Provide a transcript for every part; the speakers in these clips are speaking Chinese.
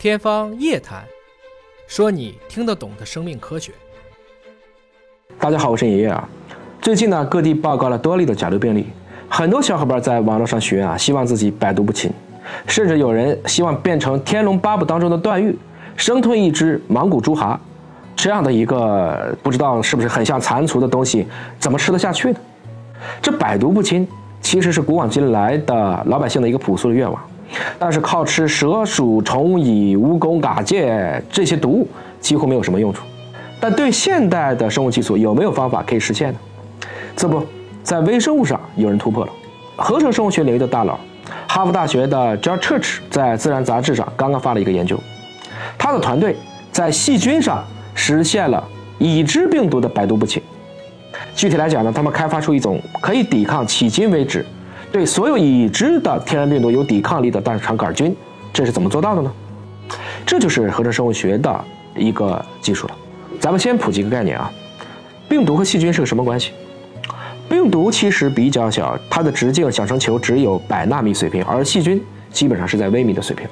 天方夜谭，说你听得懂的生命科学。大家好，我是爷爷啊。最近呢，各地报告了多例的甲流病例，很多小伙伴在网络上许愿啊，希望自己百毒不侵，甚至有人希望变成《天龙八部》当中的段誉，生吞一只芒古猪蛤，这样的一个不知道是不是很像蟾蜍的东西，怎么吃得下去呢？这百毒不侵其实是古往今来的老百姓的一个朴素的愿望。但是靠吃蛇鼠虫蚁蜈蚣蛤蚧这些毒物几乎没有什么用处，但对现代的生物技术有没有方法可以实现呢？这不在微生物上有人突破了，合成生物学领域的大佬，哈佛大学的 George Church 在《自然》杂志上刚刚发了一个研究，他的团队在细菌上实现了已知病毒的百毒不侵。具体来讲呢，他们开发出一种可以抵抗迄今为止。对所有已知的天然病毒有抵抗力的大肠杆菌，这是怎么做到的呢？这就是合成生物学的一个技术了。咱们先普及一个概念啊，病毒和细菌是个什么关系？病毒其实比较小，它的直径小成球只有百纳米水平，而细菌基本上是在微米的水平。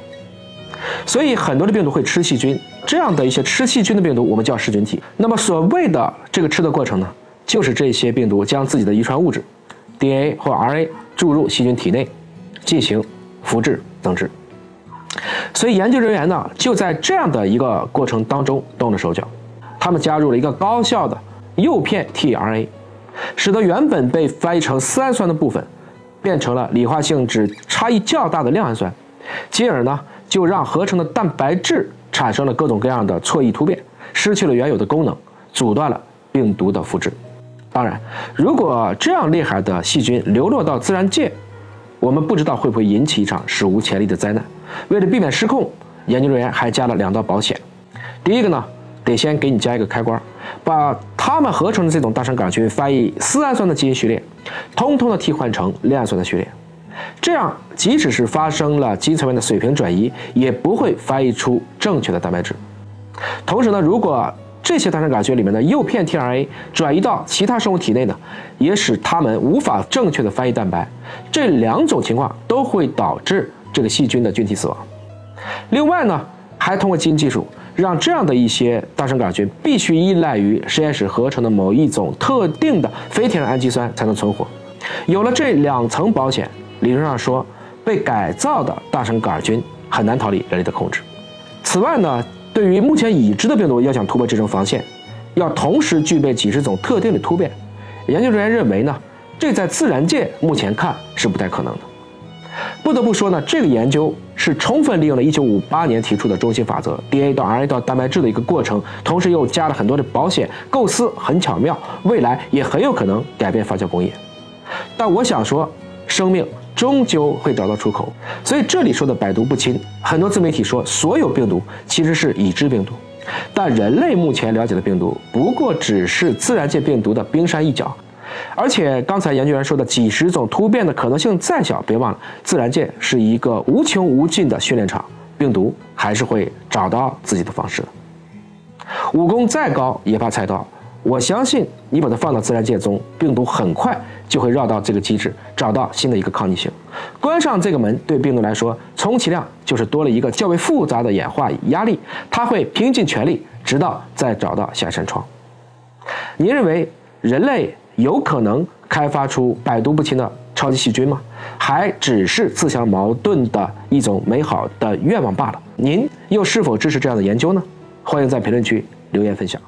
所以很多的病毒会吃细菌，这样的一些吃细菌的病毒，我们叫噬菌体。那么所谓的这个吃的过程呢，就是这些病毒将自己的遗传物质。DNA 或 RNA 注入细菌体内，进行复制增殖。所以研究人员呢，就在这样的一个过程当中动了手脚，他们加入了一个高效的诱骗 tRNA，使得原本被翻译成丝氨酸的部分，变成了理化性质差异较大的亮氨酸，进而呢，就让合成的蛋白质产生了各种各样的错异突变，失去了原有的功能，阻断了病毒的复制。当然，如果这样厉害的细菌流落到自然界，我们不知道会不会引起一场史无前例的灾难。为了避免失控，研究人员还加了两道保险。第一个呢，得先给你加一个开关，把它们合成的这种大肠杆菌翻译丝氨酸的基因序列，通通的替换成链氨酸的序列。这样，即使是发生了基因层面的水平转移，也不会翻译出正确的蛋白质。同时呢，如果这些大肠杆菌里面的诱骗 tRNA 转移到其他生物体内呢，也使它们无法正确的翻译蛋白。这两种情况都会导致这个细菌的菌体死亡。另外呢，还通过基因技术，让这样的一些大肠杆菌必须依赖于实验室合成的某一种特定的非天然氨基酸才能存活。有了这两层保险，理论上说，被改造的大肠杆菌很难逃离人类的控制。此外呢。对于目前已知的病毒，要想突破这层防线，要同时具备几十种特定的突变。研究人员认为呢，这在自然界目前看是不太可能的。不得不说呢，这个研究是充分利用了1958年提出的中心法则 ——DNA 到 RNA 到蛋白质的一个过程，同时又加了很多的保险，构思很巧妙，未来也很有可能改变发酵工业。但我想说，生命。终究会找到出口，所以这里说的百毒不侵，很多自媒体说所有病毒其实是已知病毒，但人类目前了解的病毒不过只是自然界病毒的冰山一角，而且刚才研究员说的几十种突变的可能性再小，别忘了自然界是一个无穷无尽的训练场，病毒还是会找到自己的方式的。武功再高也怕菜刀。我相信你把它放到自然界中，病毒很快就会绕到这个机制，找到新的一个抗逆性。关上这个门，对病毒来说，充其量就是多了一个较为复杂的演化压力，它会拼尽全力，直到再找到下一扇窗。您认为人类有可能开发出百毒不侵的超级细菌吗？还只是自相矛盾的一种美好的愿望罢了？您又是否支持这样的研究呢？欢迎在评论区留言分享。